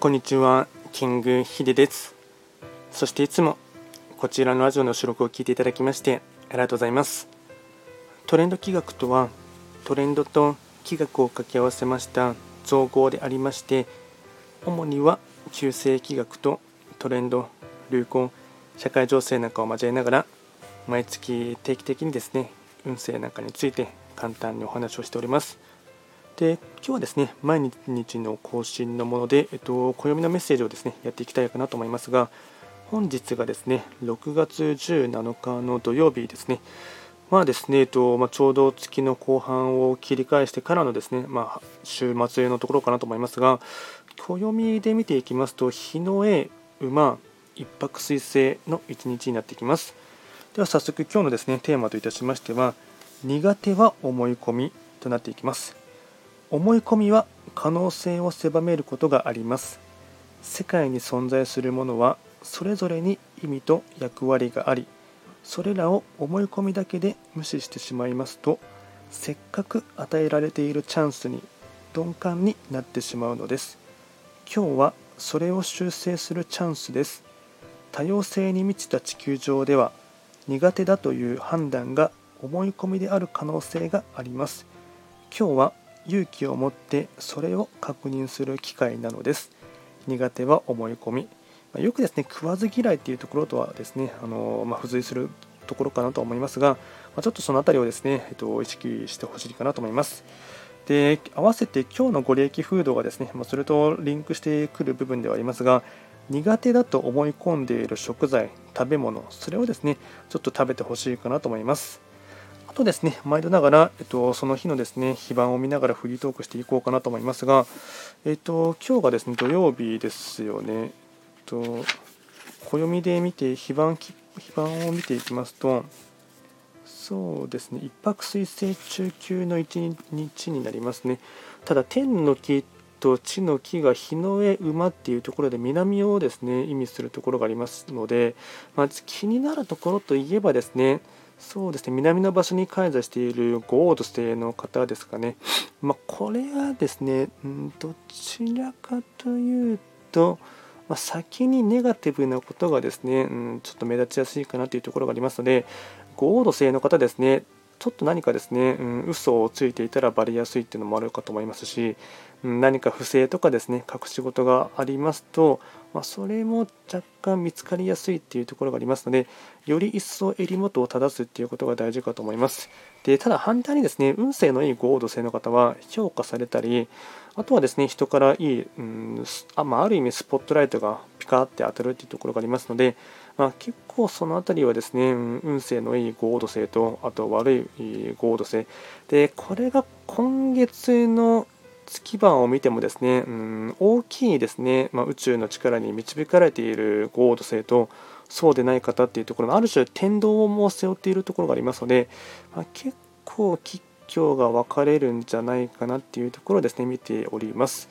こんにちは、キングヒデです。そしていつもこちらのラジオの収録を聞いていただきましてありがとうございます。トレンド企画とはトレンドと企画を掛け合わせました造語でありまして主には旧世企画とトレンド、流行、社会情勢なんかを交えながら毎月定期的にですね運勢なんかについて簡単にお話をしております。で今日はですね毎日の更新のもので、えっと、暦のメッセージをですねやっていきたいかなと思いますが本日がですね6月17日の土曜日ですね。まあですね、えっとまあ、ちょうど月の後半を切り返してからのですね、まあ、週末のところかなと思いますが暦で見ていきますと日の絵馬一泊水星の一日になってきます。では早速今日のですねテーマといたしましては苦手は思い込みとなっていきます。思い込みは可能性を狭めることがあります。世界に存在するものはそれぞれに意味と役割がありそれらを思い込みだけで無視してしまいますとせっかく与えられているチャンスに鈍感になってしまうのです。今日はそれを修正するチャンスです。多様性に満ちた地球上では苦手だという判断が思い込みである可能性があります。今日は勇気を持ってそれを確認する機会なのです。苦手は思い込み。よくですね食わず嫌いっていうところとはですねあの、まあ、付随するところかなと思いますが、まちょっとその辺りをですね、えっと、意識してほしいかなと思います。で合わせて今日のご利益フードがですね、まそれとリンクしてくる部分ではありますが苦手だと思い込んでいる食材食べ物それをですねちょっと食べてほしいかなと思います。とですね、毎度ながら、えっと、その日のですね、非番を見ながらフリートークしていこうかなと思いますが、えっと、今日がですね、土曜日ですよね。えっと、暦で見て、非番、非番を見ていきますと、そうですね、一泊水星中級の一日になりますね。ただ、天の木と地の木が日の絵馬っていうところで南をですね意味するところがありますので、まず気になるところといえばですねそうですね。南の場所に開座しているゴード星の方ですかね、まあ、これはですね、どちらかというと、まあ、先にネガティブなことがですね、うん、ちょっと目立ちやすいかなというところがありますのでゴード星の方ですねちょっと何かですね、うん、嘘をついていたらバレやすいっていうのもあるかと思いますし、何か不正とかですね隠し事がありますと、まあ、それも若干見つかりやすいっていうところがありますのでより一層襟元を正すっていうことが大事かと思います。でただ反対にですね運勢のいいゴード性の方は評価されたりあとはですね人からいい、うんあまあ、ある意味スポットライトがピカって当たるっていうところがありますので、まあ、結構その辺りはですね運勢のいいゴード性とあと悪いゴード性でこれが今月の月番を見てもですね、うん、大きいですね、まあ、宇宙の力に導かれているゴード星とそうでない方っていうところのある種天道も背負っているところがありますので、まあ、結構吉凶が分かれるんじゃないかなっていうところをですね見ております。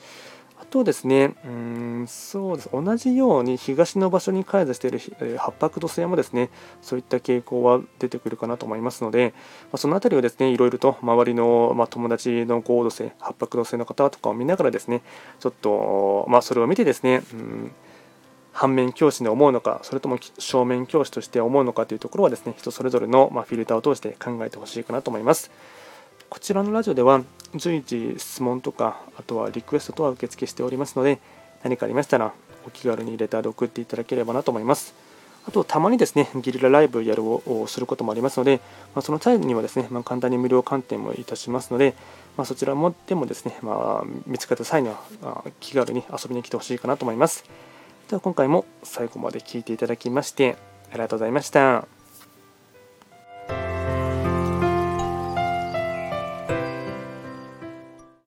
あとですね、うん、そうです。同じように東の場所に開座しているえ八白土星もですね、そういった傾向は出てくるかなと思いますので、まあ、その辺りをですね、いろいろと周りの、まあ、友達の合土星、八白土星の方とかを見ながらですね、ちょっと、まあ、それを見てですね、うん反面教師で思うのか、それとも正面教師として思うのかというところはですね、人それぞれの、まフィルターを通して考えてほしいかなと思います。こちらのラジオでは随時質問とかあとはリクエストとは受付しておりますので何かありましたらお気軽にレターで送っていただければなと思いますあとたまにですねゲリラライブやるをすることもありますので、まあ、その際にはですね、まあ、簡単に無料鑑定もいたしますので、まあ、そちらもでもですね、まあ、見つかった際には、ま気軽に遊びに来てほしいかなと思いますでは今回も最後まで聴いていただきましてありがとうございました。